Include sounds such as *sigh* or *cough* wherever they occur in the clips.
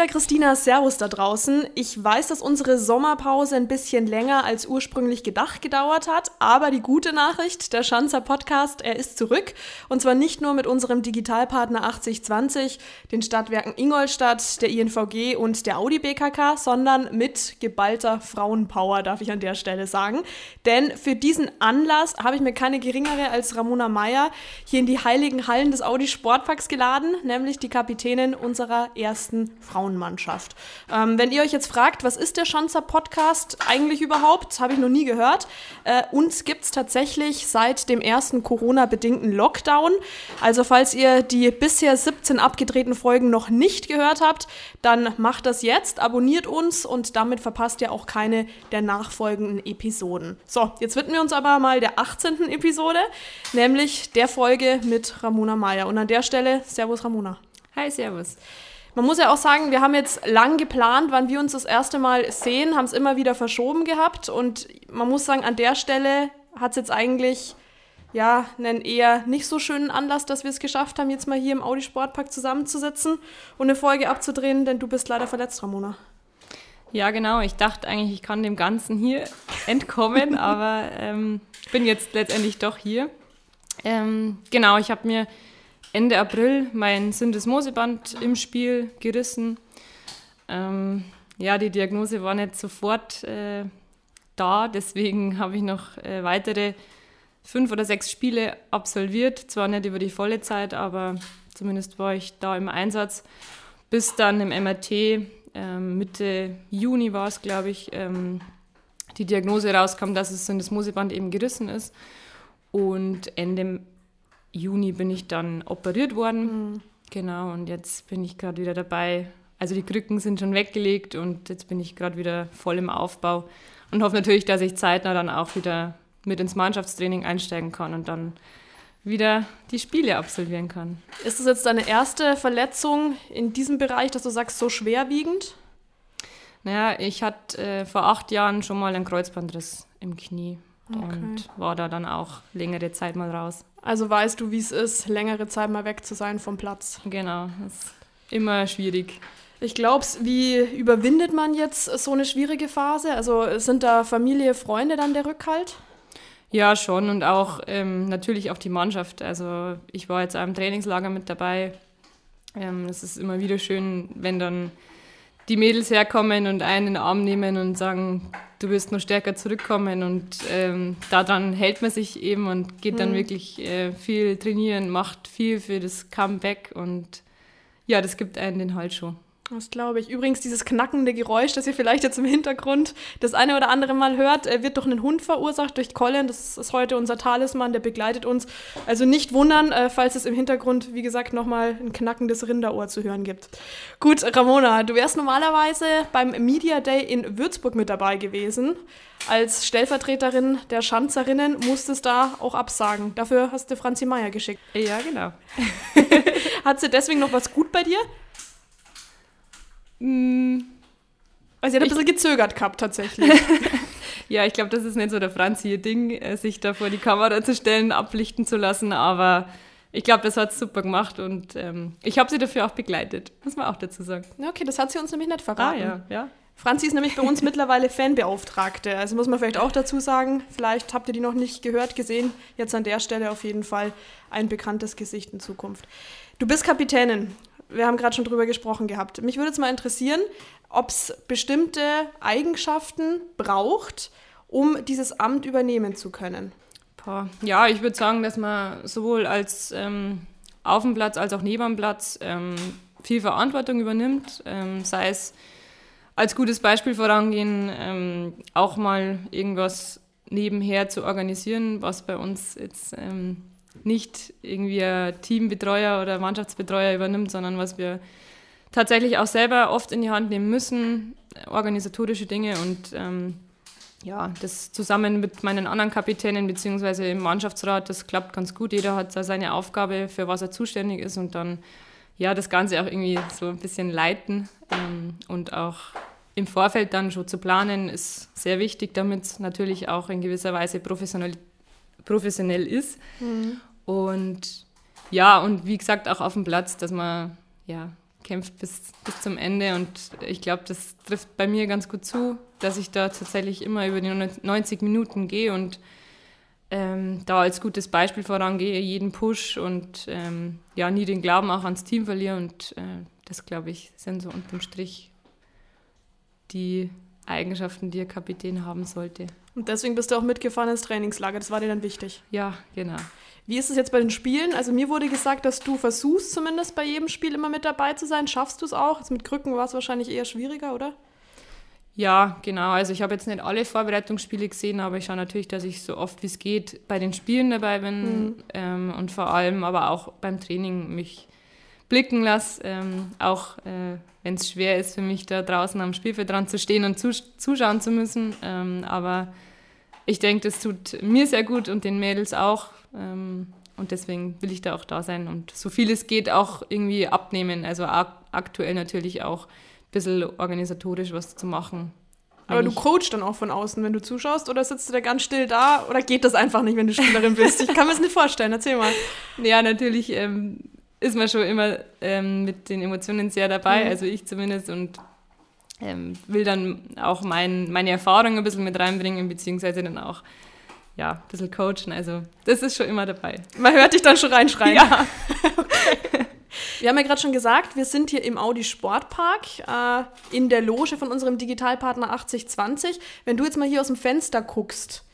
Mit der Christina Servus da draußen. Ich weiß, dass unsere Sommerpause ein bisschen länger als ursprünglich gedacht gedauert hat, aber die gute Nachricht, der Schanzer Podcast, er ist zurück. Und zwar nicht nur mit unserem Digitalpartner 8020, den Stadtwerken Ingolstadt, der INVG und der Audi BKK, sondern mit geballter Frauenpower, darf ich an der Stelle sagen. Denn für diesen Anlass habe ich mir keine geringere als Ramona Meyer hier in die heiligen Hallen des Audi Sportparks geladen, nämlich die Kapitänin unserer ersten Frauenmannschaft. Ähm, wenn ihr euch jetzt fragt, was ist der Schanzer Podcast eigentlich überhaupt, habe ich noch nie gehört. Äh, uns gibt es tatsächlich seit dem ersten Corona-bedingten Lockdown. Also falls ihr die bisher 17 abgedrehten Folgen noch nicht gehört habt, dann macht das jetzt, abonniert uns und damit verpasst ihr auch keine der nachfolgenden Episoden. So, jetzt widmen wir uns aber mal der 18. Episode, nämlich der Folge mit Ramona Meyer. Und an der Stelle, Servus Ramona. Hi, Servus. Man muss ja auch sagen, wir haben jetzt lang geplant, wann wir uns das erste Mal sehen, haben es immer wieder verschoben gehabt und man muss sagen, an der Stelle hat es jetzt eigentlich ja einen eher nicht so schönen Anlass, dass wir es geschafft haben, jetzt mal hier im Audi Sportpark zusammenzusitzen und eine Folge abzudrehen, denn du bist leider verletzt, Ramona. Ja, genau. Ich dachte eigentlich, ich kann dem Ganzen hier *laughs* entkommen, aber ähm, bin jetzt letztendlich doch hier. Ähm, genau, ich habe mir Ende April mein Syndesmoseband im Spiel gerissen. Ähm, ja, die Diagnose war nicht sofort äh, da, deswegen *laughs* habe ich noch äh, weitere fünf oder sechs Spiele absolviert. Zwar nicht über die volle Zeit, aber zumindest war ich da im Einsatz. Bis dann im MRT, ähm, Mitte Juni war es, glaube ich, ähm, die Diagnose rauskam, dass das Syndesmoseband eben gerissen ist. Und Ende Juni bin ich dann operiert worden. Mhm. Genau, und jetzt bin ich gerade wieder dabei. Also die Krücken sind schon weggelegt und jetzt bin ich gerade wieder voll im Aufbau und hoffe natürlich, dass ich zeitnah dann auch wieder mit ins Mannschaftstraining einsteigen kann und dann wieder die Spiele absolvieren kann. Ist das jetzt deine erste Verletzung in diesem Bereich, dass du sagst, so schwerwiegend? Naja, ich hatte äh, vor acht Jahren schon mal einen Kreuzbandriss im Knie okay. und war da dann auch längere Zeit mal raus. Also weißt du, wie es ist, längere Zeit mal weg zu sein vom Platz. Genau, das ist immer schwierig. Ich glaube, wie überwindet man jetzt so eine schwierige Phase? Also sind da Familie, Freunde dann der Rückhalt? Ja, schon und auch ähm, natürlich auch die Mannschaft. Also ich war jetzt auch im Trainingslager mit dabei. Ähm, es ist immer wieder schön, wenn dann die Mädels herkommen und einen in den Arm nehmen und sagen, du wirst noch stärker zurückkommen. Und ähm, daran hält man sich eben und geht dann mhm. wirklich äh, viel trainieren, macht viel für das Comeback und ja, das gibt einen den Halt schon. Das glaube ich. Übrigens, dieses knackende Geräusch, das ihr vielleicht jetzt im Hintergrund das eine oder andere Mal hört, äh, wird durch einen Hund verursacht, durch Colin. Das ist heute unser Talisman, der begleitet uns. Also nicht wundern, äh, falls es im Hintergrund, wie gesagt, nochmal ein knackendes Rinderohr zu hören gibt. Gut, Ramona, du wärst normalerweise beim Media Day in Würzburg mit dabei gewesen. Als Stellvertreterin der Schanzerinnen musstest da auch absagen. Dafür hast du Franzi Meier geschickt. Ja, genau. *laughs* Hat sie deswegen noch was gut bei dir? Mm, also sie hat ein bisschen gezögert gehabt, tatsächlich. *laughs* ja, ich glaube, das ist nicht so der Franzi-Ding, äh, sich da vor die Kamera zu stellen, ablichten zu lassen, aber ich glaube, das hat super gemacht und ähm, ich habe sie dafür auch begleitet, muss man auch dazu sagen. Okay, das hat sie uns nämlich nicht verraten. Ah, ja, ja. Franzi ist nämlich bei uns mittlerweile Fanbeauftragte. Also muss man vielleicht auch dazu sagen, vielleicht habt ihr die noch nicht gehört, gesehen. Jetzt an der Stelle auf jeden Fall ein bekanntes Gesicht in Zukunft. Du bist Kapitänin wir haben gerade schon drüber gesprochen gehabt. Mich würde jetzt mal interessieren, ob es bestimmte Eigenschaften braucht, um dieses Amt übernehmen zu können. Ja, ich würde sagen, dass man sowohl als ähm, auf dem Platz als auch neben dem Platz ähm, viel Verantwortung übernimmt, ähm, sei es als gutes Beispiel vorangehen, ähm, auch mal irgendwas nebenher zu organisieren, was bei uns jetzt ähm, nicht irgendwie ein Teambetreuer oder Mannschaftsbetreuer übernimmt, sondern was wir tatsächlich auch selber oft in die Hand nehmen müssen, organisatorische Dinge und ähm, ja, das zusammen mit meinen anderen Kapitänen beziehungsweise im Mannschaftsrat, das klappt ganz gut. Jeder hat seine Aufgabe, für was er zuständig ist und dann ja das Ganze auch irgendwie so ein bisschen leiten ähm, und auch im Vorfeld dann schon zu planen, ist sehr wichtig, damit natürlich auch in gewisser Weise professionell, professionell ist. Mhm. Und ja, und wie gesagt, auch auf dem Platz, dass man ja, kämpft bis, bis zum Ende. Und ich glaube, das trifft bei mir ganz gut zu, dass ich da tatsächlich immer über die 90 Minuten gehe und ähm, da als gutes Beispiel vorangehe, jeden Push und ähm, ja, nie den Glauben auch ans Team verliere. Und äh, das, glaube ich, sind so unterm Strich die Eigenschaften, die ein Kapitän haben sollte. Und deswegen bist du auch mitgefahren ins Trainingslager, das war dir dann wichtig. Ja, genau. Wie ist es jetzt bei den Spielen? Also mir wurde gesagt, dass du versuchst zumindest bei jedem Spiel immer mit dabei zu sein. Schaffst du es auch? Jetzt mit Krücken war es wahrscheinlich eher schwieriger, oder? Ja, genau. Also ich habe jetzt nicht alle Vorbereitungsspiele gesehen, aber ich schaue natürlich, dass ich so oft wie es geht bei den Spielen dabei bin mhm. ähm, und vor allem aber auch beim Training mich blicken lasse. Ähm, auch äh, wenn es schwer ist für mich, da draußen am Spielfeld dran zu stehen und zuschauen zu müssen. Ähm, aber ich denke, das tut mir sehr gut und den Mädels auch. Ähm, und deswegen will ich da auch da sein und so viel es geht auch irgendwie abnehmen. Also aktuell natürlich auch ein bisschen organisatorisch was zu machen. Aber du coachst dann auch von außen, wenn du zuschaust, oder sitzt du da ganz still da oder geht das einfach nicht, wenn du Spielerin bist? Ich kann mir das nicht vorstellen, erzähl mal. *laughs* Ja, natürlich ähm, ist man schon immer ähm, mit den Emotionen sehr dabei, mhm. also ich zumindest, und ähm, will dann auch mein, meine Erfahrungen ein bisschen mit reinbringen, beziehungsweise dann auch ja, ein bisschen coachen. Also das ist schon immer dabei. Man hört dich dann schon reinschreien. Ja. *laughs* okay. Wir haben ja gerade schon gesagt, wir sind hier im Audi Sportpark äh, in der Loge von unserem Digitalpartner 8020. Wenn du jetzt mal hier aus dem Fenster guckst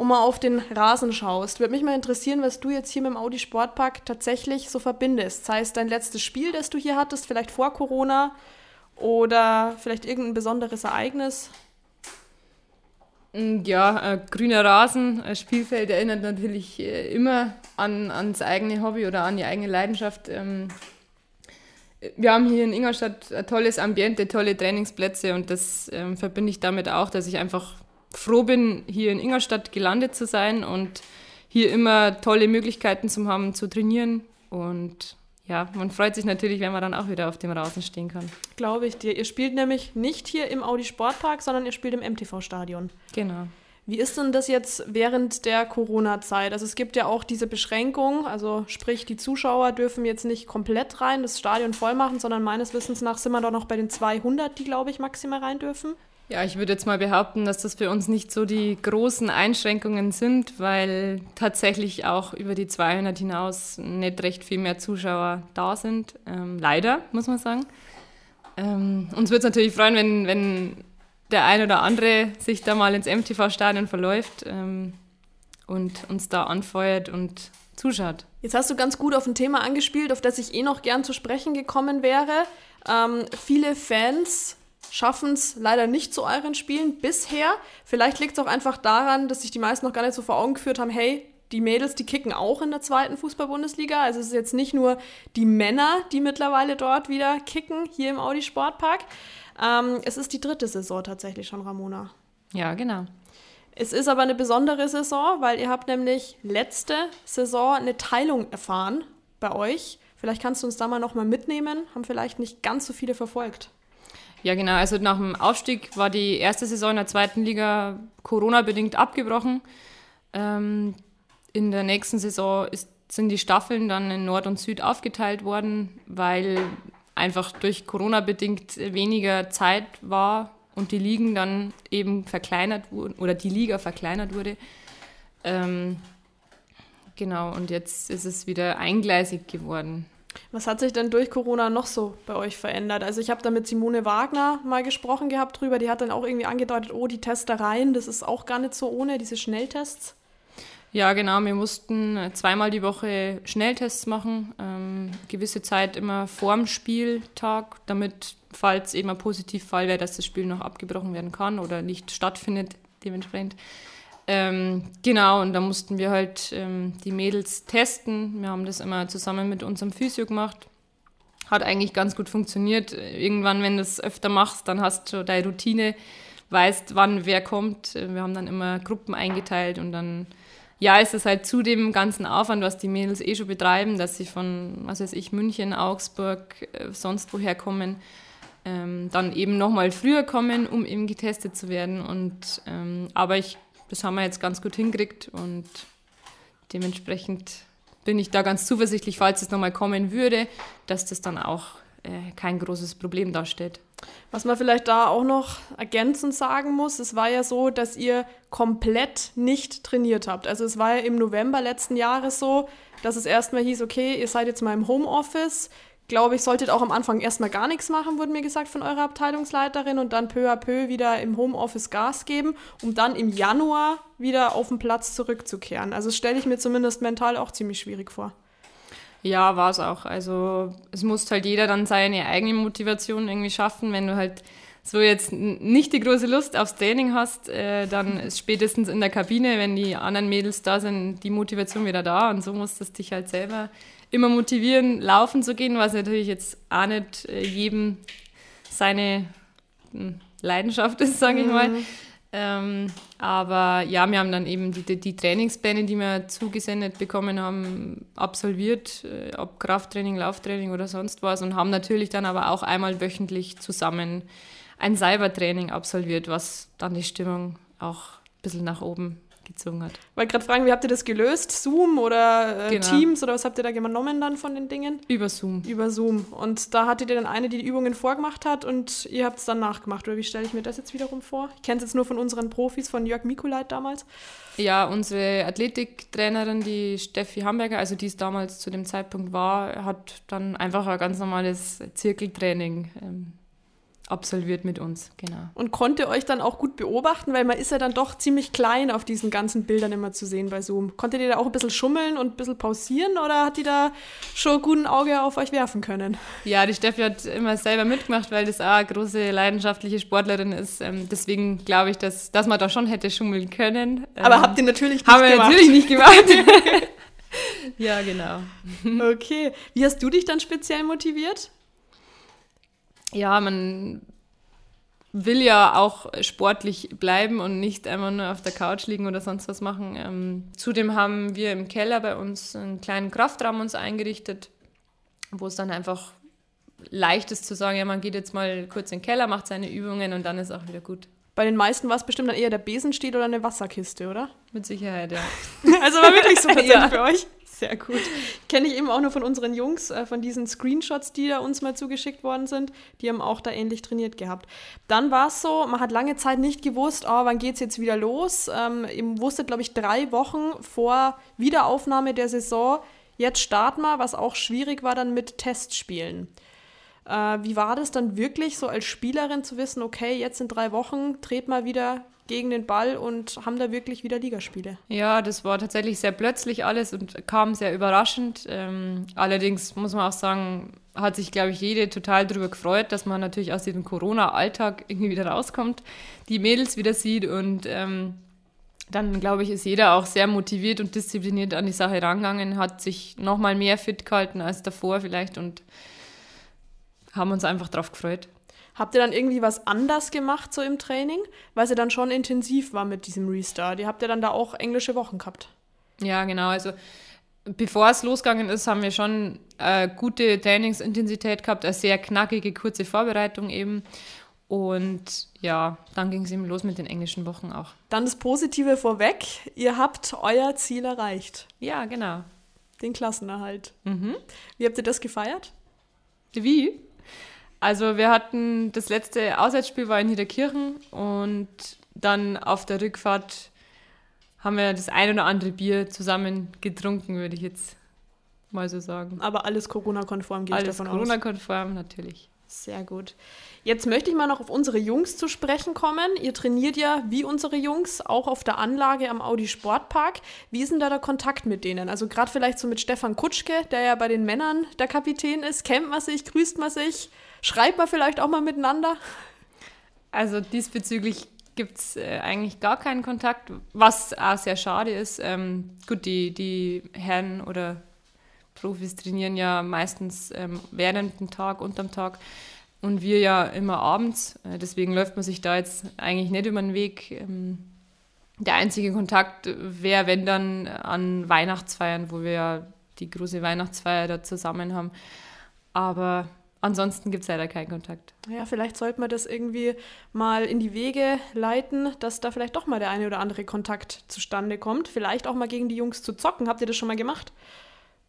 und mal auf den Rasen schaust, würde mich mal interessieren, was du jetzt hier mit dem Audi Sportpark tatsächlich so verbindest. Sei es dein letztes Spiel, das du hier hattest, vielleicht vor Corona oder vielleicht irgendein besonderes Ereignis. Mm, ja, äh, grüner Rasen, ein Spielfeld erinnert natürlich äh, immer an, ans eigene Hobby oder an die eigene Leidenschaft. Ähm, wir haben hier in Ingolstadt ein tolles Ambiente, tolle Trainingsplätze und das ähm, verbinde ich damit auch, dass ich einfach froh bin, hier in Ingolstadt gelandet zu sein und hier immer tolle Möglichkeiten zu haben, zu trainieren und ja, man freut sich natürlich, wenn man dann auch wieder auf dem Rasen stehen kann. Glaube ich dir. Ihr spielt nämlich nicht hier im Audi Sportpark, sondern ihr spielt im MTV-Stadion. Genau. Wie ist denn das jetzt während der Corona-Zeit? Also es gibt ja auch diese Beschränkung, also sprich, die Zuschauer dürfen jetzt nicht komplett rein, das Stadion voll machen, sondern meines Wissens nach sind wir doch noch bei den 200, die, glaube ich, maximal rein dürfen. Ja, ich würde jetzt mal behaupten, dass das für uns nicht so die großen Einschränkungen sind, weil tatsächlich auch über die 200 hinaus nicht recht viel mehr Zuschauer da sind. Ähm, leider, muss man sagen. Ähm, uns würde es natürlich freuen, wenn, wenn der ein oder andere sich da mal ins MTV-Stadion verläuft ähm, und uns da anfeuert und zuschaut. Jetzt hast du ganz gut auf ein Thema angespielt, auf das ich eh noch gern zu sprechen gekommen wäre. Ähm, viele Fans schaffen es leider nicht zu euren Spielen bisher. Vielleicht liegt es auch einfach daran, dass sich die meisten noch gar nicht so vor Augen geführt haben, hey, die Mädels, die kicken auch in der zweiten Fußball-Bundesliga. Also es ist jetzt nicht nur die Männer, die mittlerweile dort wieder kicken, hier im Audi Sportpark. Ähm, es ist die dritte Saison tatsächlich schon, Ramona. Ja, genau. Es ist aber eine besondere Saison, weil ihr habt nämlich letzte Saison eine Teilung erfahren bei euch. Vielleicht kannst du uns da mal nochmal mitnehmen. Haben vielleicht nicht ganz so viele verfolgt. Ja, genau. Also nach dem Aufstieg war die erste Saison in der zweiten Liga Corona-bedingt abgebrochen. Ähm, in der nächsten Saison ist, sind die Staffeln dann in Nord und Süd aufgeteilt worden, weil einfach durch Corona bedingt weniger Zeit war und die Ligen dann eben verkleinert wurden oder die Liga verkleinert wurde. Ähm, genau, und jetzt ist es wieder eingleisig geworden. Was hat sich denn durch Corona noch so bei euch verändert? Also ich habe da mit Simone Wagner mal gesprochen gehabt drüber, die hat dann auch irgendwie angedeutet, oh, die Testereien, das ist auch gar nicht so ohne, diese Schnelltests. Ja, genau, wir mussten zweimal die Woche Schnelltests machen, ähm, gewisse Zeit immer vorm Spieltag, damit, falls eben ein Positivfall wäre, dass das Spiel noch abgebrochen werden kann oder nicht stattfindet, dementsprechend. Ähm, genau, und da mussten wir halt ähm, die Mädels testen. Wir haben das immer zusammen mit unserem Physio gemacht. Hat eigentlich ganz gut funktioniert. Irgendwann, wenn du es öfter machst, dann hast du deine Routine, weißt, wann wer kommt. Wir haben dann immer Gruppen eingeteilt und dann, ja, ist es halt zu dem ganzen Aufwand, was die Mädels eh schon betreiben, dass sie von, was weiß ich, München, Augsburg, äh, sonst woher kommen, ähm, dann eben nochmal früher kommen, um eben getestet zu werden. Und, ähm, aber ich, das haben wir jetzt ganz gut hingekriegt und dementsprechend bin ich da ganz zuversichtlich, falls es nochmal kommen würde, dass das dann auch äh, kein großes Problem darstellt. Was man vielleicht da auch noch ergänzend sagen muss, es war ja so, dass ihr komplett nicht trainiert habt. Also es war ja im November letzten Jahres so, dass es erstmal hieß, okay, ihr seid jetzt mal im Homeoffice, glaube ich, solltet auch am Anfang erstmal gar nichts machen, wurde mir gesagt von eurer Abteilungsleiterin und dann peu à peu wieder im Homeoffice Gas geben, um dann im Januar wieder auf den Platz zurückzukehren. Also stelle ich mir zumindest mental auch ziemlich schwierig vor. Ja, war es auch. Also es muss halt jeder dann seine eigene Motivation irgendwie schaffen. Wenn du halt so jetzt nicht die große Lust aufs Training hast, äh, dann *laughs* ist spätestens in der Kabine, wenn die anderen Mädels da sind, die Motivation wieder da und so musst du dich halt selber immer motivieren, laufen zu gehen, was natürlich jetzt auch nicht äh, jedem seine hm, Leidenschaft ist, sage ich mhm. mal. Ähm, aber ja, wir haben dann eben die, die, die, Trainingspläne, die wir zugesendet bekommen haben, absolviert, äh, ob Krafttraining, Lauftraining oder sonst was und haben natürlich dann aber auch einmal wöchentlich zusammen ein Cybertraining absolviert, was dann die Stimmung auch ein bisschen nach oben gezogen hat. Weil gerade fragen, wie habt ihr das gelöst? Zoom oder äh, genau. Teams oder was habt ihr da genommen dann von den Dingen? Über Zoom. Über Zoom. Und da hattet ihr dann eine, die die Übungen vorgemacht hat und ihr habt es dann nachgemacht. Oder wie stelle ich mir das jetzt wiederum vor? Ich kenne es jetzt nur von unseren Profis, von Jörg Mikulait damals. Ja, unsere Athletiktrainerin, die Steffi Hamburger, also die es damals zu dem Zeitpunkt war, hat dann einfach ein ganz normales Zirkeltraining ähm, absolviert mit uns, genau. Und konnte euch dann auch gut beobachten, weil man ist ja dann doch ziemlich klein auf diesen ganzen Bildern immer zu sehen bei Zoom. Konntet ihr da auch ein bisschen schummeln und ein bisschen pausieren oder hat die da schon ein gutes Auge auf euch werfen können? Ja, die Steffi hat immer selber mitgemacht, weil das auch eine große leidenschaftliche Sportlerin ist. Ähm, deswegen glaube ich, dass, dass man da schon hätte schummeln können. Aber ähm, habt ihr natürlich nicht haben gemacht. Haben wir natürlich nicht gemacht. *laughs* *laughs* ja, genau. Okay. Wie hast du dich dann speziell motiviert? Ja, man will ja auch sportlich bleiben und nicht einfach nur auf der Couch liegen oder sonst was machen. Ähm, zudem haben wir im Keller bei uns einen kleinen Kraftraum uns eingerichtet, wo es dann einfach leicht ist zu sagen, ja, man geht jetzt mal kurz in den Keller, macht seine Übungen und dann ist auch wieder gut. Bei den meisten war es bestimmt dann eher der Besenstiel oder eine Wasserkiste, oder? Mit Sicherheit, ja. *laughs* also war wirklich super *laughs* ja. für euch. Sehr gut. Kenne ich eben auch nur von unseren Jungs, äh, von diesen Screenshots, die da uns mal zugeschickt worden sind. Die haben auch da ähnlich trainiert gehabt. Dann war es so, man hat lange Zeit nicht gewusst, oh, wann geht es jetzt wieder los. Ähm, ihr wusstet, glaube ich, drei Wochen vor Wiederaufnahme der Saison, jetzt starten wir, was auch schwierig war dann mit Testspielen. Äh, wie war das dann wirklich so als Spielerin zu wissen, okay, jetzt in drei Wochen dreht mal wieder gegen den Ball und haben da wirklich wieder Ligaspiele. Ja, das war tatsächlich sehr plötzlich alles und kam sehr überraschend. Ähm, allerdings muss man auch sagen, hat sich, glaube ich, jede total darüber gefreut, dass man natürlich aus diesem Corona-Alltag irgendwie wieder rauskommt, die Mädels wieder sieht und ähm, dann, glaube ich, ist jeder auch sehr motiviert und diszipliniert an die Sache rangegangen, hat sich nochmal mehr fit gehalten als davor vielleicht und haben uns einfach darauf gefreut. Habt ihr dann irgendwie was anders gemacht so im Training, weil es ja dann schon intensiv war mit diesem Restart? Ihr habt ja dann da auch englische Wochen gehabt. Ja, genau. Also bevor es losgegangen ist, haben wir schon äh, gute Trainingsintensität gehabt, eine sehr knackige, kurze Vorbereitung eben. Und ja, dann ging es eben los mit den englischen Wochen auch. Dann das Positive vorweg, ihr habt euer Ziel erreicht. Ja, genau. Den Klassenerhalt. Mhm. Wie habt ihr das gefeiert? Wie? Also wir hatten das letzte Auswärtsspiel war in Niederkirchen und dann auf der Rückfahrt haben wir das ein oder andere Bier zusammen getrunken, würde ich jetzt mal so sagen. Aber alles Corona-konform geht alles davon Corona aus. Corona-konform, natürlich. Sehr gut. Jetzt möchte ich mal noch auf unsere Jungs zu sprechen kommen. Ihr trainiert ja wie unsere Jungs auch auf der Anlage am Audi Sportpark. Wie ist denn da der Kontakt mit denen? Also gerade vielleicht so mit Stefan Kutschke, der ja bei den Männern der Kapitän ist. Kennt man sich, grüßt man sich? Schreibt man vielleicht auch mal miteinander? Also diesbezüglich gibt es äh, eigentlich gar keinen Kontakt, was auch sehr schade ist. Ähm, gut, die, die Herren oder Profis trainieren ja meistens ähm, während dem Tag, unterm Tag und wir ja immer abends. Äh, deswegen läuft man sich da jetzt eigentlich nicht über den Weg. Ähm, der einzige Kontakt wäre, wenn dann an Weihnachtsfeiern, wo wir ja die große Weihnachtsfeier da zusammen haben. Aber ansonsten gibt es leider keinen Kontakt. Ja, vielleicht sollte man das irgendwie mal in die Wege leiten, dass da vielleicht doch mal der eine oder andere Kontakt zustande kommt. Vielleicht auch mal gegen die Jungs zu zocken. Habt ihr das schon mal gemacht?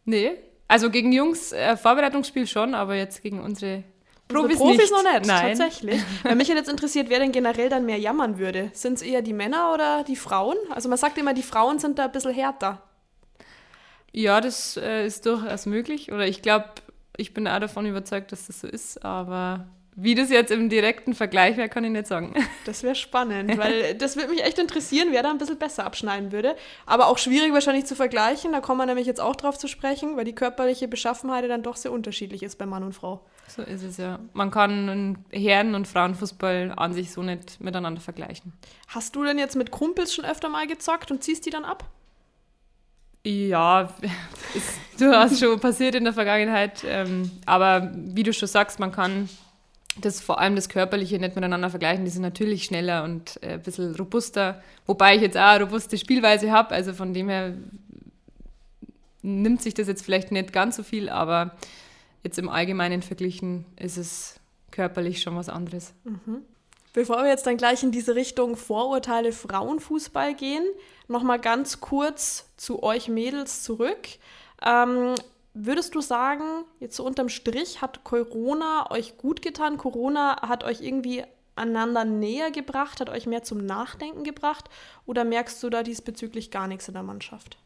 Nee. Also gegen Jungs äh, Vorbereitungsspiel schon, aber jetzt gegen unsere Profis, Profis nicht. noch nicht, Nein. tatsächlich. Weil mich jetzt interessiert, wer denn generell dann mehr jammern würde. Sind es eher die Männer oder die Frauen? Also man sagt immer, die Frauen sind da ein bisschen härter. Ja, das äh, ist durchaus möglich. Oder ich glaube, ich bin auch davon überzeugt, dass das so ist. Aber wie das jetzt im direkten Vergleich wäre, kann ich nicht sagen. *laughs* Das wäre spannend, weil *laughs* das würde mich echt interessieren, wer da ein bisschen besser abschneiden würde. Aber auch schwierig wahrscheinlich zu vergleichen. Da kommen wir nämlich jetzt auch drauf zu sprechen, weil die körperliche Beschaffenheit dann doch sehr unterschiedlich ist bei Mann und Frau. So ist es ja. Man kann Herren- und Frauenfußball an sich so nicht miteinander vergleichen. Hast du denn jetzt mit Kumpels schon öfter mal gezockt und ziehst die dann ab? Ja, *laughs* ist durchaus schon passiert in der Vergangenheit. Ähm, aber wie du schon sagst, man kann das vor allem das Körperliche nicht miteinander vergleichen. Die sind natürlich schneller und äh, ein bisschen robuster. Wobei ich jetzt auch eine robuste Spielweise habe. Also von dem her nimmt sich das jetzt vielleicht nicht ganz so viel, aber jetzt im Allgemeinen verglichen ist es körperlich schon was anderes. Mhm. Bevor wir jetzt dann gleich in diese Richtung Vorurteile Frauenfußball gehen, nochmal ganz kurz zu euch Mädels zurück. Ähm, würdest du sagen, jetzt so unterm Strich, hat Corona euch gut getan? Corona hat euch irgendwie einander näher gebracht, hat euch mehr zum Nachdenken gebracht? Oder merkst du da diesbezüglich gar nichts in der Mannschaft?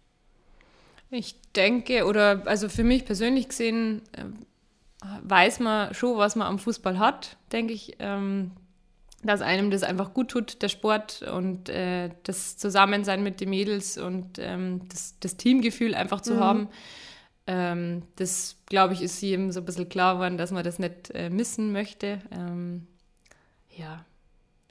Ich denke, oder also für mich persönlich gesehen, äh, weiß man schon, was man am Fußball hat, denke ich. Ähm, dass einem das einfach gut tut, der Sport und äh, das Zusammensein mit den Mädels und ähm, das, das, Teamgefühl einfach zu mhm. haben. Ähm, das, glaube ich, ist jedem so ein bisschen klar geworden, dass man das nicht äh, missen möchte. Ähm, ja,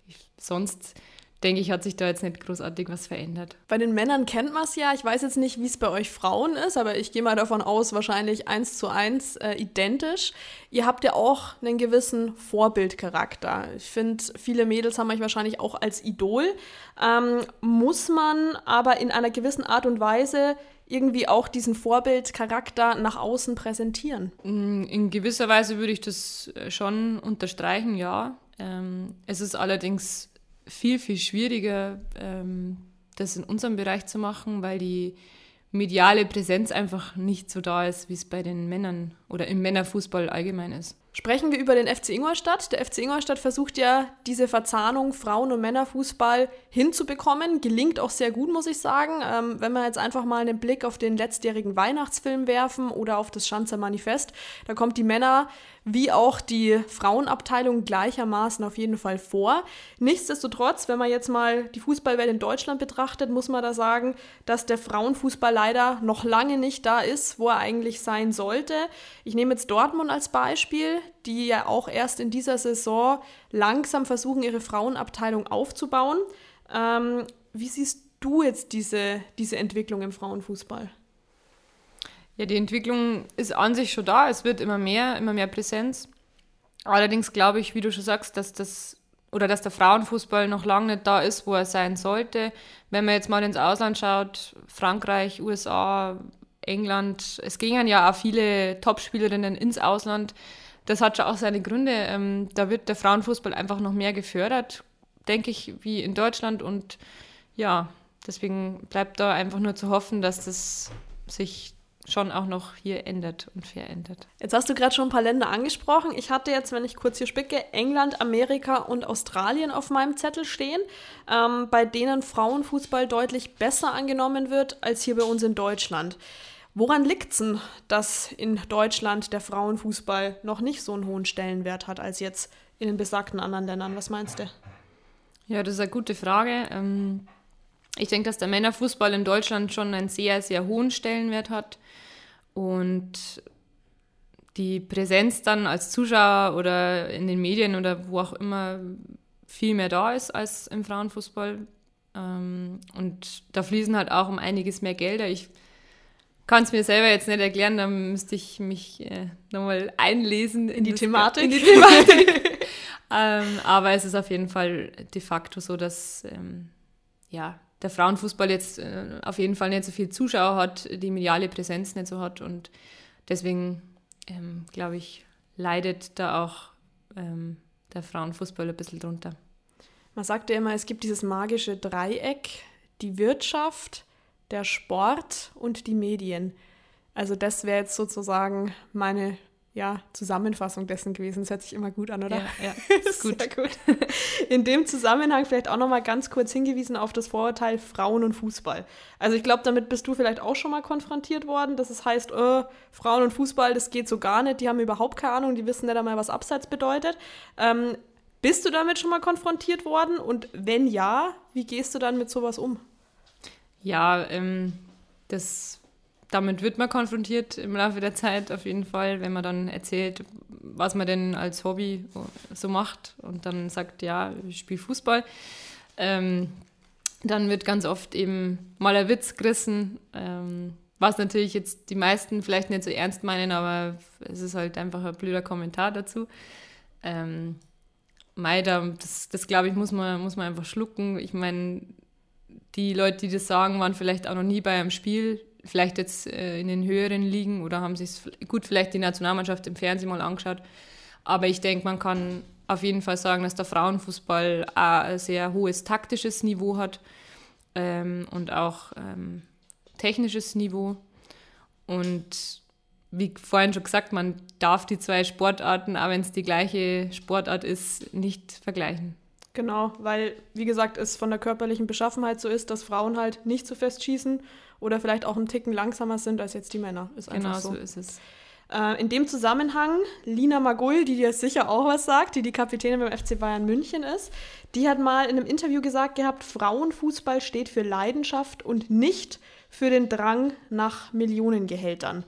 ich, sonst denke ich, hat sich da jetzt nicht großartig was verändert. Bei den Männern kennt man es ja. Ich weiß jetzt nicht, wie es bei euch Frauen ist, aber ich gehe mal davon aus, wahrscheinlich eins zu eins äh, identisch. Ihr habt ja auch einen gewissen Vorbildcharakter. Ich finde, viele Mädels haben euch wahrscheinlich auch als Idol. Ähm, muss man aber in einer gewissen Art und Weise irgendwie auch diesen Vorbildcharakter nach außen präsentieren? Mm, in gewisser Weise würde ich das äh, schon unterstreichen, ja. Ähm, es ist allerdings viel, viel schwieriger, ähm, das in unserem Bereich zu machen, weil die mediale Präsenz einfach nicht so da ist, wie es bei den Männern oder im Männerfußball allgemein ist. Sprechen wir über den FC Ingolstadt. Der FC Ingolstadt versucht ja, diese Verzahnung Frauen- und Männerfußball hinzubekommen. Gelingt auch sehr gut, muss ich sagen. Ähm, wenn wir jetzt einfach mal einen Blick auf den letztjährigen Weihnachtsfilm werfen oder auf das Schanzer Manifest, da kommt die Männer- wie auch die Frauenabteilung gleichermaßen auf jeden Fall vor. Nichtsdestotrotz, wenn man jetzt mal die Fußballwelt in Deutschland betrachtet, muss man da sagen, dass der Frauenfußball leider noch lange nicht da ist, wo er eigentlich sein sollte. Ich nehme jetzt Dortmund als Beispiel, die ja auch erst in dieser Saison langsam versuchen, ihre Frauenabteilung aufzubauen. Ähm, wie siehst du jetzt diese, diese Entwicklung im Frauenfußball? Ja, die Entwicklung ist an sich schon da. Es wird immer mehr, immer mehr Präsenz. Allerdings glaube ich, wie du schon sagst, dass das oder dass der Frauenfußball noch lange nicht da ist, wo er sein sollte. Wenn man jetzt mal ins Ausland schaut, Frankreich, USA, England, es gingen ja auch viele Topspielerinnen ins Ausland. Das hat schon auch seine Gründe. Ähm, da wird der Frauenfußball einfach noch mehr gefördert, denke ich, wie in Deutschland. Und ja, deswegen bleibt da einfach nur zu hoffen, dass das sich schon auch noch hier ändert und verändert. Jetzt hast du gerade schon ein paar Länder angesprochen. Ich hatte jetzt, wenn ich kurz hier spicke, England, Amerika und Australien auf meinem Zettel stehen, ähm, bei denen Frauenfußball deutlich besser angenommen wird als hier bei uns in Deutschland. Woran liegt es denn, dass in Deutschland der Frauenfußball noch nicht so einen hohen Stellenwert hat als jetzt in den besagten anderen Ländern? Was meinst du? Ja, das ist eine gute Frage. Ähm, ich denke, dass der Männerfußball in Deutschland schon einen sehr, sehr hohen Stellenwert hat und die Präsenz dann als Zuschauer oder in den Medien oder wo auch immer viel mehr da ist als im Frauenfußball. Ähm, und da fließen halt auch um einiges mehr Gelder. Ich kann es mir selber jetzt nicht erklären, da müsste ich mich äh, nochmal einlesen in, in die Thematik. In die Thematik. *laughs* ähm, aber es ist auf jeden Fall de facto so, dass ähm, ja, der Frauenfußball jetzt äh, auf jeden Fall nicht so viel Zuschauer hat, die mediale Präsenz nicht so hat und deswegen ähm, glaube ich, leidet da auch ähm, der Frauenfußball ein bisschen drunter. Man sagt ja immer, es gibt dieses magische Dreieck, die Wirtschaft, der Sport und die Medien. Also das wäre jetzt sozusagen meine ja, Zusammenfassung dessen gewesen. Das hört sich immer gut an, oder? Ja, ja *laughs* ist gut. Sehr gut. In dem Zusammenhang vielleicht auch noch mal ganz kurz hingewiesen auf das Vorurteil Frauen und Fußball. Also ich glaube, damit bist du vielleicht auch schon mal konfrontiert worden, dass es heißt, äh, Frauen und Fußball, das geht so gar nicht, die haben überhaupt keine Ahnung, die wissen nicht einmal, was Abseits bedeutet. Ähm, bist du damit schon mal konfrontiert worden? Und wenn ja, wie gehst du dann mit sowas um? Ja, ähm, das damit wird man konfrontiert im Laufe der Zeit auf jeden Fall, wenn man dann erzählt, was man denn als Hobby so macht und dann sagt, ja, ich spiele Fußball. Ähm, dann wird ganz oft eben mal ein Witz gerissen, ähm, was natürlich jetzt die meisten vielleicht nicht so ernst meinen, aber es ist halt einfach ein blöder Kommentar dazu. Ähm, Mei, das, das glaube ich, muss man, muss man einfach schlucken. Ich meine, die Leute, die das sagen, waren vielleicht auch noch nie bei einem Spiel vielleicht jetzt äh, in den höheren Ligen oder haben sich gut vielleicht die Nationalmannschaft im Fernsehen mal angeschaut. Aber ich denke, man kann auf jeden Fall sagen, dass der Frauenfußball ein sehr hohes taktisches Niveau hat ähm, und auch ähm, technisches Niveau. Und wie vorhin schon gesagt, man darf die zwei Sportarten, auch wenn es die gleiche Sportart ist, nicht vergleichen. Genau, weil, wie gesagt, es von der körperlichen Beschaffenheit so ist, dass Frauen halt nicht so fest schießen oder vielleicht auch einen Ticken langsamer sind als jetzt die Männer. Ist genau so. so ist es. Äh, in dem Zusammenhang, Lina Magull, die dir sicher auch was sagt, die die Kapitänin beim FC Bayern München ist, die hat mal in einem Interview gesagt gehabt, Frauenfußball steht für Leidenschaft und nicht für den Drang nach Millionengehältern.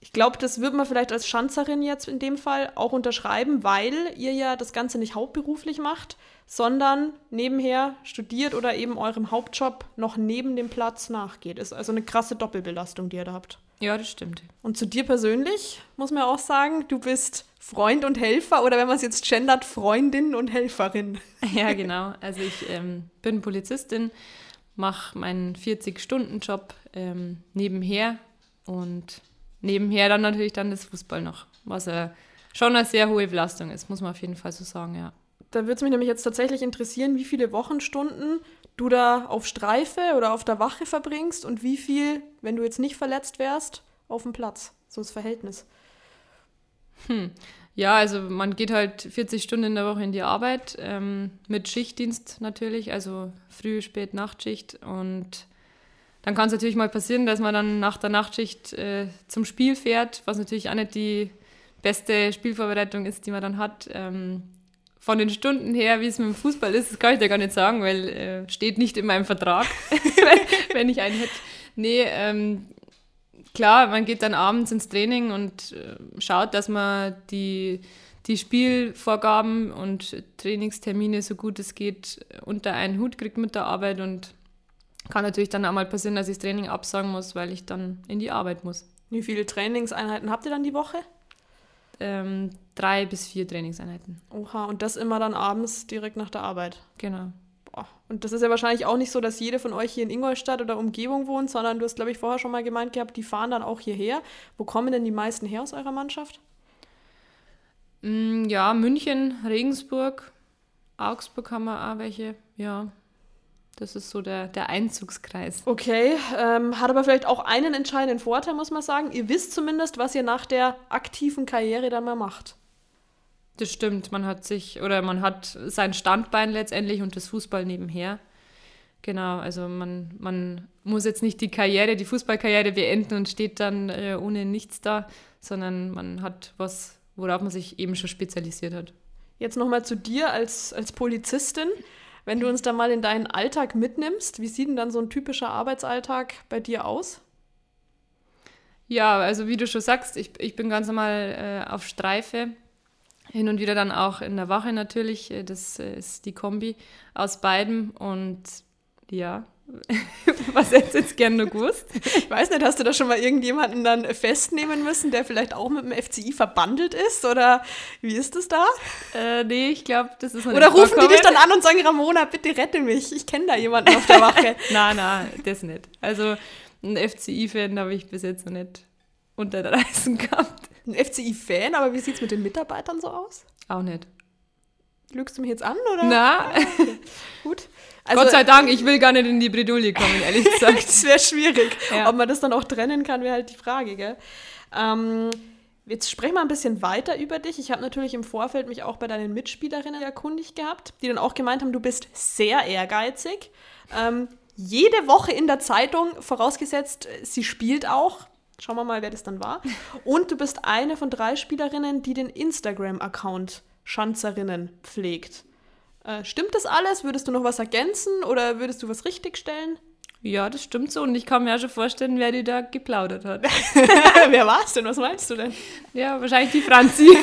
Ich glaube, das würde man vielleicht als Schanzerin jetzt in dem Fall auch unterschreiben, weil ihr ja das Ganze nicht hauptberuflich macht, sondern nebenher studiert oder eben eurem Hauptjob noch neben dem Platz nachgeht. Ist also eine krasse Doppelbelastung, die ihr da habt. Ja, das stimmt. Und zu dir persönlich muss man auch sagen, du bist Freund und Helfer oder wenn man es jetzt gendert, Freundin und Helferin. *laughs* Ja, genau. Also ich ähm, bin Polizistin, mache meinen 40-Stunden-Job ähm, nebenher und nebenher dann natürlich dann das Fußball noch, was äh, schon eine sehr hohe Belastung ist, muss man auf jeden Fall so sagen, ja. Da würde es mich nämlich jetzt tatsächlich interessieren, wie viele Wochenstunden du da auf Streife oder auf der Wache verbringst und wie viel, wenn du jetzt nicht verletzt wärst, auf dem Platz. So das Verhältnis. Hm. Ja, also man geht halt 40 Stunden in der Woche in die Arbeit, ähm, mit Schichtdienst natürlich, also Früh-, Spät-, Nachtschicht und dann kann es natürlich mal passieren, dass man dann nach der Nachtschicht äh, zum Spiel fährt, was natürlich auch nicht die beste Spielvorbereitung ist, die man dann hat. Ähm, von den Stunden her, wie es mit dem Fußball ist, das kann ich dir gar nicht sagen, weil äh, steht nicht in meinem Vertrag, *laughs* wenn ich einen hätte. Nee, ähm, klar, man geht dann abends ins Training und äh, schaut, dass man die, die Spielvorgaben und Trainingstermine so gut es geht unter einen Hut kriegt mit der Arbeit und kann natürlich dann auch mal passieren, dass ich das Training absagen muss, weil ich dann in die Arbeit muss. Wie viele Trainingseinheiten habt ihr dann die Woche? Ähm, drei bis vier Trainingseinheiten. Oha, und das immer dann abends direkt nach der Arbeit. Genau. Boah. Und das ist ja wahrscheinlich auch nicht so, dass jede von euch hier in Ingolstadt oder Umgebung wohnt, sondern du hast, glaube ich, vorher schon mal gemeint gehabt, die fahren dann auch hierher. Wo kommen denn die meisten her aus eurer Mannschaft? Mm, ja, München, Regensburg, Augsburg haben wir auch welche, ja. Das ist so der, der Einzugskreis. Okay, ähm, hat aber vielleicht auch einen entscheidenden Vorteil, muss man sagen. Ihr wisst zumindest, was ihr nach der aktiven Karriere dann mal macht. Das stimmt, man hat sich oder man hat sein Standbein letztendlich und das Fußball nebenher. Genau, also man, man muss jetzt nicht die Karriere, die Fußballkarriere beenden und steht dann äh, ohne nichts da, sondern man hat was, worauf man sich eben schon spezialisiert hat. Jetzt nochmal zu dir als, als Polizistin. Wenn du uns da mal in deinen Alltag mitnimmst, wie sieht denn dann so ein typischer Arbeitsalltag bei dir aus? Ja, also wie du schon sagst, ich, ich bin ganz normal äh, auf Streife. Hin und wieder dann auch in der Wache natürlich. Äh, das äh, ist die Kombi aus beidem. Und ja, *laughs* Was hättest du jetzt gerne gewusst? Ich weiß nicht, hast du da schon mal irgendjemanden dann festnehmen müssen, der vielleicht auch mit dem FCI verbandelt ist? Oder wie ist das da? Äh, nee, ich glaube, das ist noch Oder rufen die dich dann an und sagen, Ramona, bitte rette mich, ich kenne da jemanden auf der Wache. *laughs* nein, nein, das nicht. Also einen FCI-Fan habe ich bis jetzt noch nicht unter der Reisen gehabt. ein FCI-Fan, aber wie sieht es mit den Mitarbeitern so aus? Auch nicht. Lügst du mich jetzt an, oder? Na, Gut. Gott sei Dank, ich will gar nicht in die Bredouille kommen, ehrlich *laughs* gesagt. das wäre schwierig. Ja. Ob man das dann auch trennen kann, wäre halt die Frage, gell? Ähm, jetzt sprechen wir ein bisschen weiter über dich. Ich habe natürlich im Vorfeld mich auch bei deinen Mitspielerinnen erkundigt gehabt, die dann auch gemeint haben, du bist sehr ehrgeizig. Ähm, jede Woche in der Zeitung, vorausgesetzt, sie spielt auch. Schauen wir mal, wer das dann war. Und du bist eine von drei Spielerinnen, die den Instagram-Account Schanzerinnen pflegt. Äh, stimmt das alles? Würdest du noch was ergänzen oder würdest du was richtigstellen? Ja, das stimmt so. Und ich kann mir auch schon vorstellen, wer die da geplaudert hat. *laughs* wer war es denn? Was meinst du denn? Ja, wahrscheinlich die Franzi. *laughs*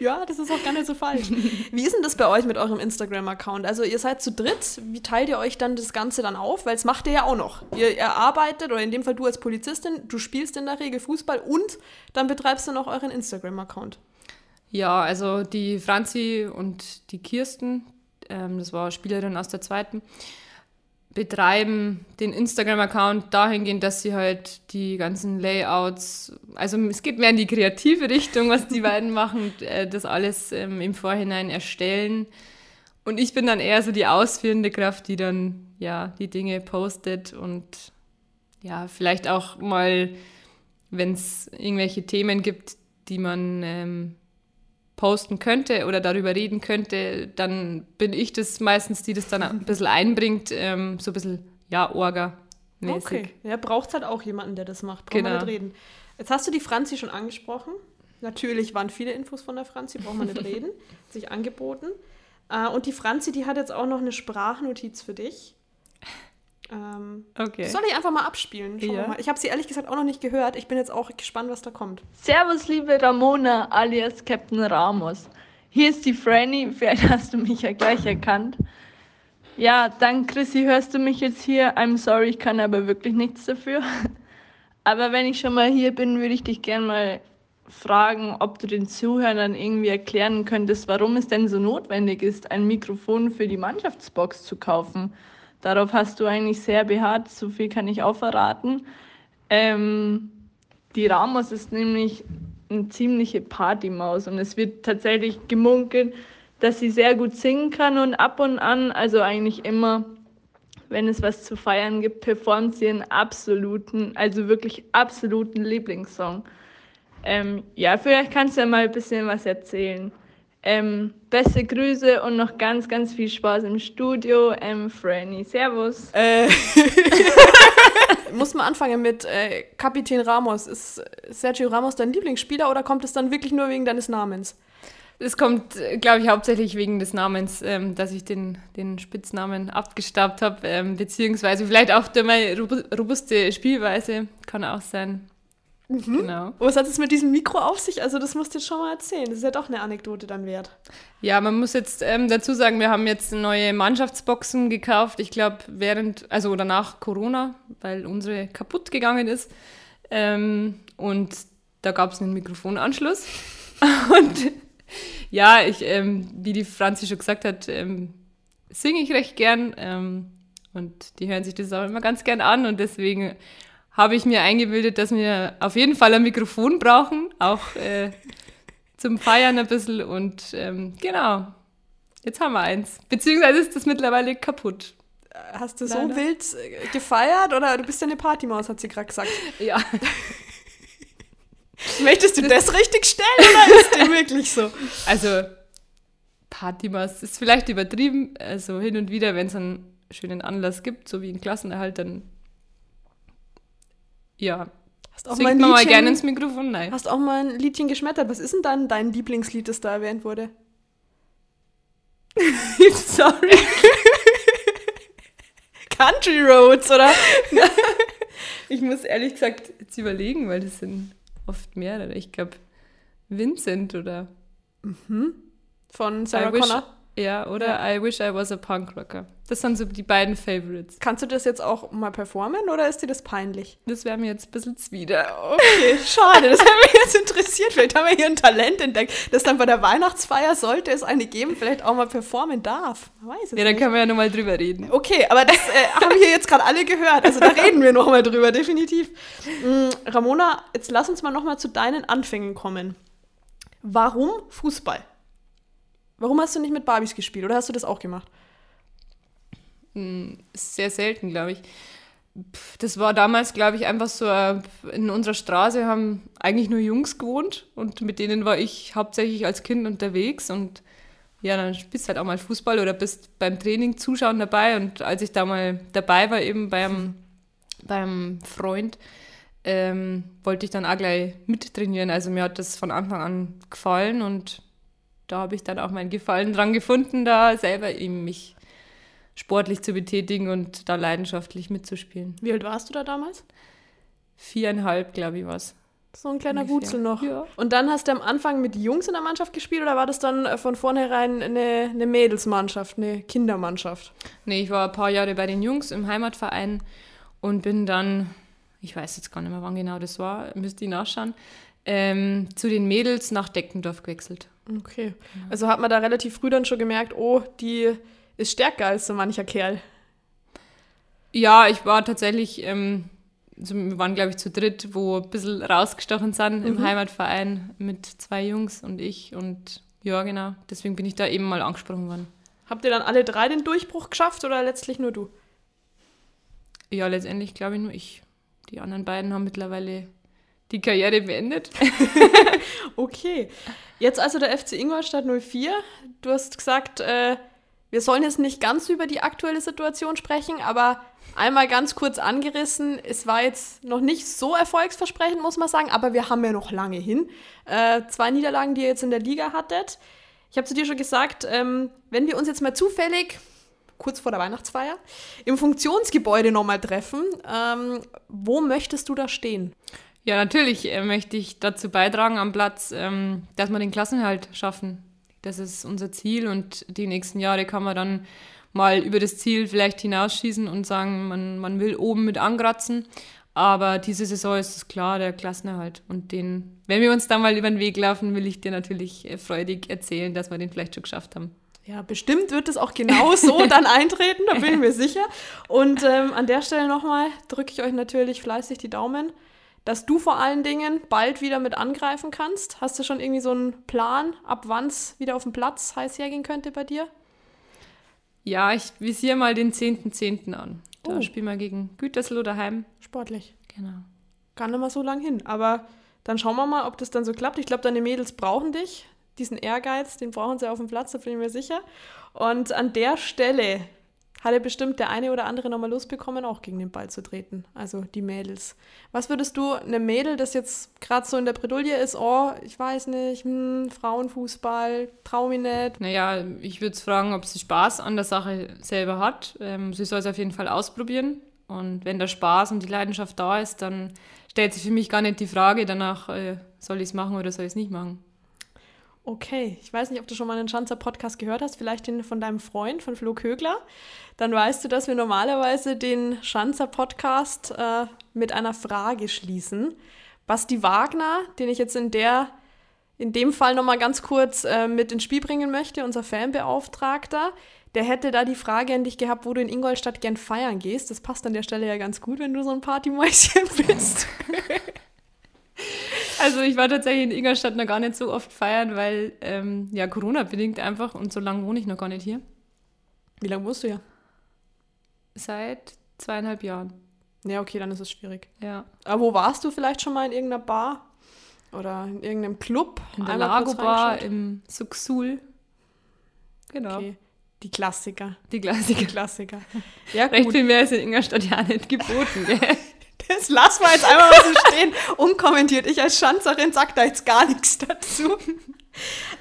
Ja, das ist auch gar nicht so falsch. Wie ist denn das bei euch mit eurem Instagram-Account? Also ihr seid zu dritt. Wie teilt ihr euch dann das Ganze dann auf? Weil es macht ihr ja auch noch. Ihr, ihr arbeitet, oder in dem Fall du als Polizistin, du spielst in der Regel Fußball und dann betreibst du noch euren Instagram-Account. Ja, also die Franzi und die Kirsten, ähm, das war Spielerin aus der zweiten, betreiben den Instagram-Account dahingehend, dass sie halt die ganzen Layouts, also es geht mehr in die kreative Richtung, was die beiden machen, äh, das alles ähm, im Vorhinein erstellen. Und ich bin dann eher so die ausführende Kraft, die dann ja die Dinge postet und ja, vielleicht auch mal, wenn es irgendwelche Themen gibt, die man ähm, posten könnte oder darüber reden könnte, dann bin ich das meistens, die das dann ein bisschen *laughs* einbringt, ähm, so ein bisschen, ja, Orga-mäßig. Okay, ja, braucht halt auch jemanden, der das macht. Brauchen wir Genau. nicht reden. Jetzt hast du die Franzi schon angesprochen. Natürlich waren viele Infos von der Franzi, braucht man nicht reden. Hat *laughs* sich angeboten. Äh, und die Franzi, die hat jetzt auch noch eine Sprachnotiz für dich. Ähm, Okay. Soll ich einfach mal abspielen? Schauen wir Ja. mal. Ich habe sie ehrlich gesagt auch noch nicht gehört. Ich bin jetzt auch gespannt, was da kommt. Servus, liebe Ramona alias Captain Ramos. Hier ist die Franny, *laughs* vielleicht hast du mich ja gleich erkannt. Ja, dank Chrissy hörst du mich jetzt hier. I'm sorry, ich kann aber wirklich nichts dafür. *laughs* Aber wenn ich schon mal hier bin, würde ich dich gerne mal fragen, ob du den Zuhörern irgendwie erklären könntest, warum es denn so notwendig ist, ein Mikrofon für die Mannschaftsbox zu kaufen. Darauf hast du eigentlich sehr beharrt, so viel kann ich auch verraten. Ähm, die Ramos ist nämlich eine ziemliche Partymaus und es wird tatsächlich gemunkelt, dass sie sehr gut singen kann und ab und an, also eigentlich immer, wenn es was zu feiern gibt, performt sie einen absoluten, also wirklich absoluten Lieblingssong. Ähm, ja, vielleicht kannst du ja mal ein bisschen was erzählen. Ähm, beste Grüße und noch ganz, ganz viel Spaß im Studio. Ähm, Franny, Servus. Äh, *laughs* muss man anfangen mit äh, Kapitän Ramos. Ist Sergio Ramos dein Lieblingsspieler oder kommt es dann wirklich nur wegen deines Namens? Es kommt, glaube ich, hauptsächlich wegen des Namens, ähm, dass ich den, den Spitznamen abgestaubt habe, ähm, beziehungsweise vielleicht auch durch meine robu- robuste Spielweise, kann auch sein. Genau. Was hat es mit diesem Mikro auf sich? Also das musst du jetzt schon mal erzählen. Das ist ja doch eine Anekdote dann wert. Ja, man muss jetzt ähm, dazu sagen, wir haben jetzt neue Mannschaftsboxen gekauft. Ich glaube, während, also oder nach Corona, weil unsere kaputt gegangen ist. Ähm, und da gab es einen Mikrofonanschluss. *laughs* Und ja, ich, ähm, wie die Franzi schon gesagt hat, ähm, singe ich recht gern. Ähm, und die hören sich das auch immer ganz gern an. Und deswegen habe ich mir eingebildet, dass wir auf jeden Fall ein Mikrofon brauchen, auch äh, zum Feiern ein bisschen. Und ähm, genau, jetzt haben wir eins. Beziehungsweise ist das mittlerweile kaputt. Hast du so Leider. wild äh, gefeiert oder du bist ja eine Partymaus, hat sie gerade gesagt. *laughs* Ja. *laughs* Möchtest du das, richtig stellen oder ist dem wirklich so? *laughs* Also, Partymaus ist vielleicht übertrieben. Also hin und wieder, wenn es einen schönen Anlass gibt, so wie einen Klassenerhalt, dann ja, Hast auch, mal singt mal Liedchen, gerne ins Mikrofon. Nein. hast auch mal ein Liedchen geschmettert. Was ist denn dann dein Lieblingslied, das da erwähnt wurde? *laughs* Sorry. *laughs* Country Roads, oder? *laughs* Ich muss ehrlich gesagt jetzt überlegen, weil das sind oft mehrere. Ich glaube, Vincent oder Von Sarah Connor. Ja, oder Ja. I Wish I Was a Punk Rocker. Das sind so die beiden Favorites. Kannst du das jetzt auch mal performen oder ist dir das peinlich? Das wäre mir jetzt ein bisschen zwider. Okay, *laughs* schade, das hat mich jetzt interessiert. Vielleicht haben wir hier ein Talent entdeckt, das dann bei der Weihnachtsfeier, sollte es eine geben, vielleicht auch mal performen darf. Man weiß es Ja, dann nicht. können wir ja nochmal drüber reden. Okay, aber das äh, *laughs* haben wir jetzt gerade alle gehört. Also da reden wir nochmal drüber, definitiv. Mm, Ramona, jetzt lass uns mal nochmal zu deinen Anfängen kommen. Warum Fußball? Warum hast du nicht mit Barbies gespielt oder hast du das auch gemacht? Sehr selten, glaube ich. Das war damals, glaube ich, einfach so äh, in unserer Straße haben eigentlich nur Jungs gewohnt und mit denen war ich hauptsächlich als Kind unterwegs und ja, dann spielst du halt auch mal Fußball oder bist beim Training zuschauen dabei und als ich da mal dabei war, eben beim, beim Freund, ähm, wollte ich dann auch gleich mittrainieren. Also mir hat das von Anfang an gefallen und da habe ich dann auch meinen Gefallen dran gefunden, da selber eben mich sportlich zu betätigen und da leidenschaftlich mitzuspielen. Wie alt warst du da damals? Viereinhalb, glaube ich, was. So ein kleiner Ungefähr. Wutzel noch. Ja. Und dann hast du am Anfang mit Jungs in der Mannschaft gespielt oder war das dann äh, von vornherein eine, eine Mädelsmannschaft, eine Kindermannschaft? Nee, ich war ein paar Jahre bei den Jungs im Heimatverein und bin dann, ich weiß jetzt gar nicht mehr, wann genau das war, müsste ich nachschauen, ähm, zu den Mädels nach Deckendorf gewechselt. Okay. Also hat man da relativ früh dann schon gemerkt, oh, die ist stärker als so mancher Kerl. Ja, ich war tatsächlich, ähm, also wir waren glaube ich zu dritt, wo ein bisschen rausgestochen sind im Heimatverein mit zwei Jungs und ich und ja, genau, deswegen bin ich da eben mal angesprochen worden. Habt ihr dann alle drei den Durchbruch geschafft oder letztlich nur du? Ja, letztendlich glaube ich nur ich. Die anderen beiden haben mittlerweile die Karriere beendet. *laughs* Okay. Jetzt also der FC Ingolstadt 04. Du hast gesagt, äh, wir sollen jetzt nicht ganz über die aktuelle Situation sprechen, aber einmal ganz kurz angerissen. Es war jetzt noch nicht so erfolgsversprechend, muss man sagen, aber wir haben ja noch lange hin. Äh, zwei Niederlagen, die ihr jetzt in der Liga hattet. Ich habe zu dir schon gesagt, ähm, wenn wir uns jetzt mal zufällig kurz vor der Weihnachtsfeier im Funktionsgebäude nochmal treffen, ähm, wo möchtest du da stehen? Ja, natürlich äh, möchte ich dazu beitragen am Platz, ähm, dass wir den Klassenhalt schaffen. Das ist unser Ziel und die nächsten Jahre kann man dann mal über das Ziel vielleicht hinausschießen und sagen, man, man will oben mit ankratzen. Aber diese Saison ist es klar, der Klassenerhalt. Und den, wenn wir uns da mal über den Weg laufen, will ich dir natürlich äh, freudig erzählen, dass wir den vielleicht schon geschafft haben. Ja, bestimmt wird es auch genau so *laughs* dann eintreten, da bin ich mir sicher. Und ähm, an der Stelle nochmal drücke ich euch natürlich fleißig die Daumen, dass du vor allen Dingen bald wieder mit angreifen kannst. Hast du schon irgendwie so einen Plan, ab wann es wieder auf dem Platz heiß hergehen könnte bei dir? Ja, ich visiere mal den 10.10. an. Da Oh. spielen wir gegen Gütersloh daheim. Sportlich. Genau. Gar nicht mal so lang hin. Aber dann schauen wir mal, ob das dann so klappt. Ich glaube, deine Mädels brauchen dich. Diesen Ehrgeiz, den brauchen sie auf dem Platz, da bin ich mir sicher. Und an der Stelle hat er bestimmt der eine oder andere nochmal Lust bekommen, auch gegen den Ball zu treten. Also die Mädels. Was würdest du einem Mädel, das jetzt gerade so in der Bredouille ist, oh, ich weiß nicht, hm, Frauenfußball, trau mich nicht. Naja, ich würde fragen, ob sie Spaß an der Sache selber hat. Ähm, sie soll es auf jeden Fall ausprobieren. Und wenn der Spaß und die Leidenschaft da ist, dann stellt sich für mich gar nicht die Frage danach, äh, soll ich es machen oder soll ich es nicht machen. Okay, ich weiß nicht, ob du schon mal einen Schanzer-Podcast gehört hast, vielleicht den von deinem Freund, von Flo Kögler. Dann weißt du, dass wir normalerweise den Schanzer-Podcast äh, mit einer Frage schließen. Basti Wagner, den ich jetzt in der, in dem Fall nochmal ganz kurz äh, mit ins Spiel bringen möchte, unser Fanbeauftragter, der hätte da die Frage an dich gehabt, wo du in Ingolstadt gern feiern gehst. Das passt an der Stelle ja ganz gut, wenn du so ein Partymäuschen *laughs* bist. *laughs* Also ich war tatsächlich in Ingolstadt noch gar nicht so oft feiern, weil ähm, ja Corona bedingt einfach und so lange wohne ich noch gar nicht hier. Wie lange wohnst du ja? Seit zweieinhalb Jahren. Ja, okay, dann ist es schwierig. Ja. Aber wo warst du vielleicht schon mal in irgendeiner Bar? Oder in irgendeinem Club? In der Lago Bar im Suxul. Genau. Okay. Die Klassiker. Die Klassiker. Die Klassiker. Ja, Recht gut. viel mehr ist in Ingolstadt ja nicht geboten. Gell? *laughs* Das lassen wir jetzt einfach mal so stehen. Unkommentiert. Ich als Schanzerin sag da jetzt gar nichts dazu.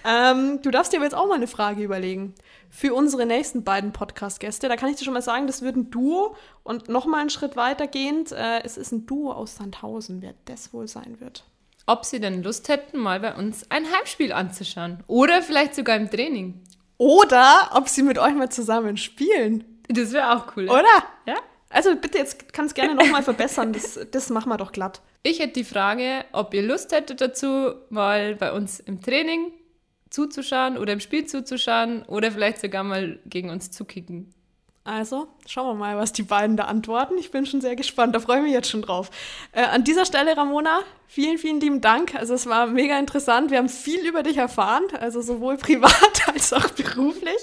ähm, du darfst dir aber jetzt auch mal eine Frage überlegen. Für unsere nächsten beiden Podcast-Gäste. Da kann ich dir schon mal sagen, das wird ein Duo. Und nochmal einen Schritt weitergehend. Äh, es ist ein Duo aus Sandhausen, wer das wohl sein wird. Ob sie denn Lust hätten, mal bei uns ein Heimspiel anzuschauen. Oder vielleicht sogar im Training. Oder ob sie mit euch mal zusammen spielen. Das wäre auch cool. Oder? Ja? Also bitte, jetzt kannst gerne nochmal verbessern. Das, das machen wir doch glatt. Ich hätte die Frage, ob ihr Lust hättet dazu, mal bei uns im Training zuzuschauen oder im Spiel zuzuschauen oder vielleicht sogar mal gegen uns zu kicken. Also, schauen wir mal, was die beiden da antworten. Ich bin schon sehr gespannt, da freue ich mich jetzt schon drauf. Äh, an dieser Stelle, Ramona, vielen, vielen lieben Dank. Also, es war mega interessant. Wir haben viel über dich erfahren, also sowohl *laughs* privat als auch beruflich.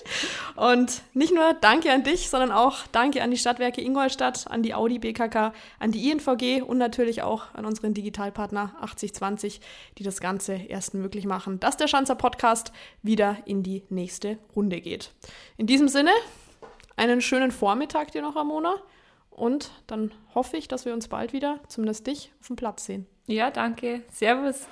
Und nicht nur danke an dich, sondern auch danke an die Stadtwerke Ingolstadt, an die Audi BKK, an die INVG und natürlich auch an unseren Digitalpartner 8020, die das Ganze erst möglich machen, dass der Schanzer Podcast wieder in die nächste Runde geht. In diesem Sinne, einen schönen Vormittag dir noch, Ramona. Und dann hoffe ich, dass wir uns bald wieder, zumindest dich, auf dem Platz sehen. Ja, danke. Servus.